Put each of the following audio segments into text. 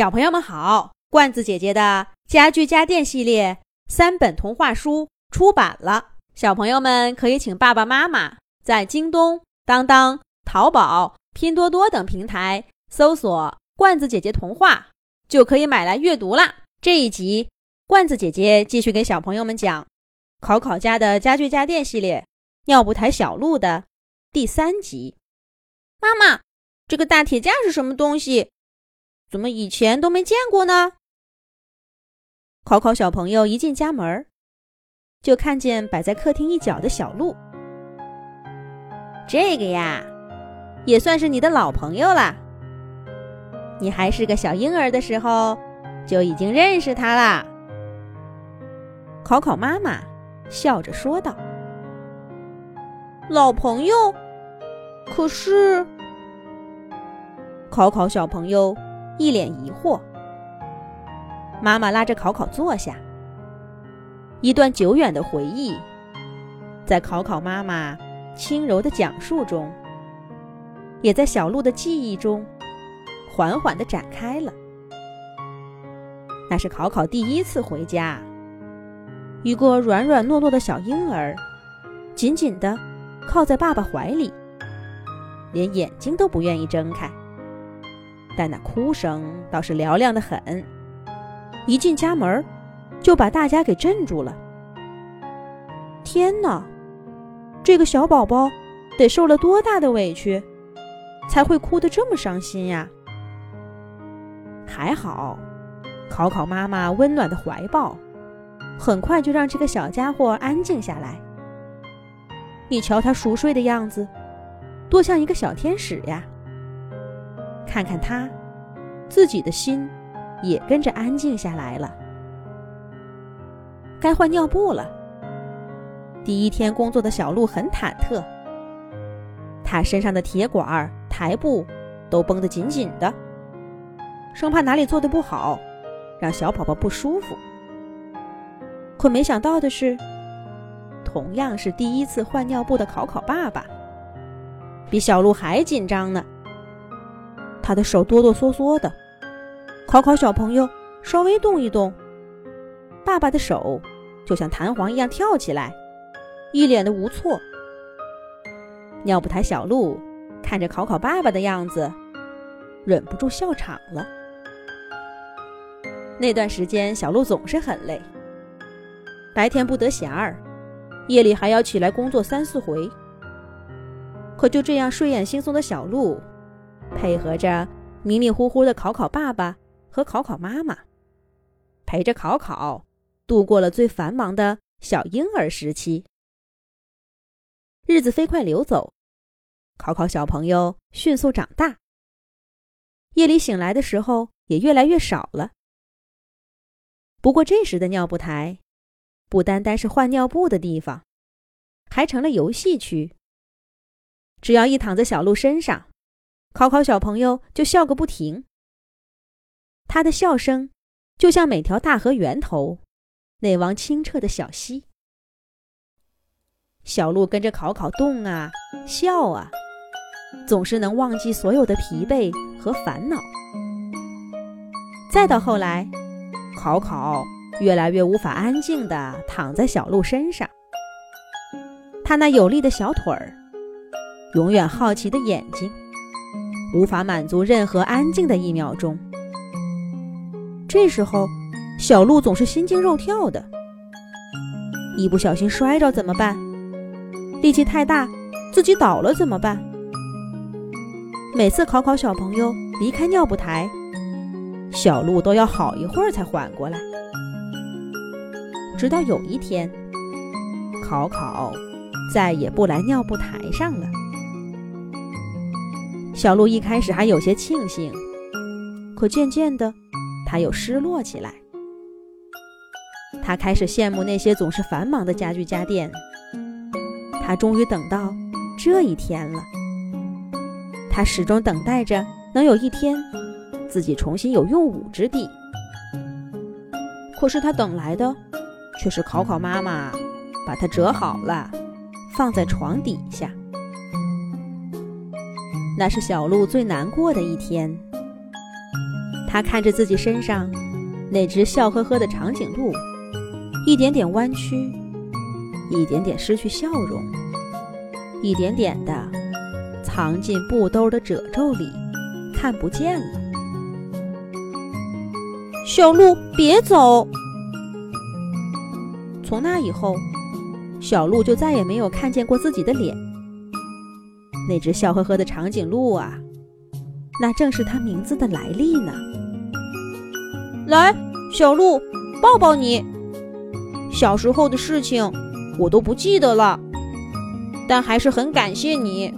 小朋友们好，罐子姐姐的家具家电系列三本童话书出版了，小朋友们可以请爸爸妈妈在京东、当当、淘宝、拼多多等平台搜索“罐子姐姐童话”，就可以买来阅读啦。这一集，罐子姐姐继续给小朋友们讲考考家的家具家电系列尿不台小鹿的第三集。妈妈，这个大铁架是什么东西？怎么以前都没见过呢？考考小朋友一进家门，就看见摆在客厅一角的小鹿。这个呀，也算是你的老朋友了。你还是个小婴儿的时候。就已经认识他啦。考考妈妈笑着说道：“老朋友，可是……”考考小朋友一脸疑惑。妈妈拉着考考坐下。一段久远的回忆，在考考妈妈轻柔的讲述中，也在小鹿的记忆中缓缓的展开了。那是考考第一次回家，一个软软糯糯的小婴儿，紧紧地靠在爸爸怀里，连眼睛都不愿意睁开。但那哭声倒是嘹亮的很，一进家门就把大家给镇住了。天哪，这个小宝宝得受了多大的委屈，才会哭得这么伤心呀？还好。考考妈妈温暖的怀抱，很快就让这个小家伙安静下来。你瞧他熟睡的样子，多像一个小天使呀！看看他，自己的心也跟着安静下来了。该换尿布了。第一天工作的小鹿很忐忑，他身上的铁管、台布都绷得紧紧的，生怕哪里做的不好。让小宝宝不舒服，可没想到的是，同样是第一次换尿布的考考爸爸，比小鹿还紧张呢。他的手哆哆嗦嗦的，考考小朋友稍微动一动，爸爸的手就像弹簧一样跳起来，一脸的无措。尿不台小鹿看着考考爸爸的样子，忍不住笑场了。那段时间，小鹿总是很累，白天不得闲儿，夜里还要起来工作三四回。可就这样睡眼惺忪的小鹿，配合着迷迷糊糊的考考爸爸和考考妈妈，陪着考考度过了最繁忙的小婴儿时期。日子飞快流走，考考小朋友迅速长大，夜里醒来的时候也越来越少了。不过这时的尿布台，不单单是换尿布的地方，还成了游戏区。只要一躺在小鹿身上，考考小朋友就笑个不停。他的笑声就像每条大河源头那汪清澈的小溪。小鹿跟着考考动啊笑啊，总是能忘记所有的疲惫和烦恼。再到后来。考考越来越无法安静地躺在小鹿身上，他那有力的小腿儿，永远好奇的眼睛，无法满足任何安静的一秒钟。这时候，小鹿总是心惊肉跳的，一不小心摔着怎么办？力气太大，自己倒了怎么办？每次考考小朋友离开尿布台。小鹿都要好一会儿才缓过来，直到有一天，考考再也不来尿布台上了。小鹿一开始还有些庆幸，可渐渐的，他又失落起来。他开始羡慕那些总是繁忙的家具家电。他终于等到这一天了。他始终等待着能有一天。自己重新有用武之地，可是他等来的却是考考妈妈把它折好了，放在床底下。那是小鹿最难过的一天。他看着自己身上那只笑呵呵的长颈鹿，一点点弯曲，一点点失去笑容，一点点的藏进布兜的褶皱里，看不见了。小鹿，别走！从那以后，小鹿就再也没有看见过自己的脸。那只笑呵呵的长颈鹿啊，那正是它名字的来历呢。来，小鹿，抱抱你。小时候的事情我都不记得了，但还是很感谢你，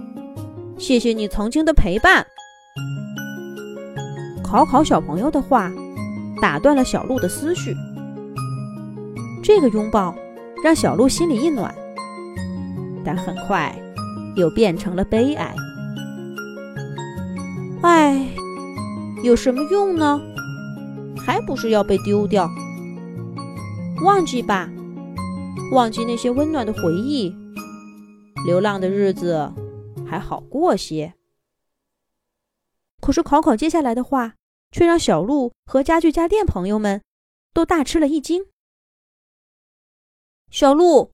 谢谢你曾经的陪伴。考考小朋友的话。打断了小鹿的思绪。这个拥抱让小鹿心里一暖，但很快又变成了悲哀。唉，有什么用呢？还不是要被丢掉。忘记吧，忘记那些温暖的回忆，流浪的日子还好过些。可是考考接下来的话。却让小鹿和家具家电朋友们都大吃了一惊。小鹿，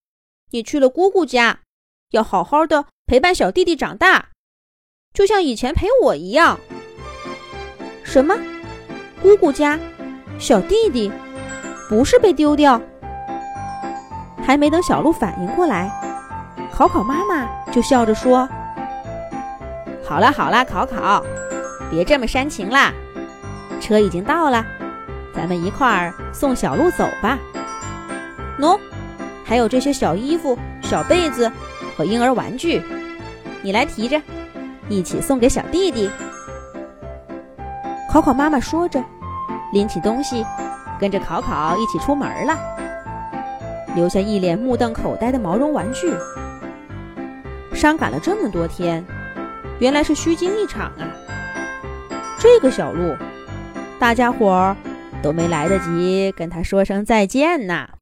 你去了姑姑家，要好好的陪伴小弟弟长大，就像以前陪我一样。什么？姑姑家？小弟弟？不是被丢掉？还没等小鹿反应过来，考考妈妈就笑着说：“好了好了，考考，别这么煽情啦。”车已经到了，咱们一块儿送小鹿走吧。喏，还有这些小衣服、小被子和婴儿玩具，你来提着，一起送给小弟弟。考考妈妈说着，拎起东西，跟着考考一起出门了，留下一脸目瞪口呆的毛绒玩具。伤感了这么多天，原来是虚惊一场啊！这个小鹿。大家伙儿都没来得及跟他说声再见呢。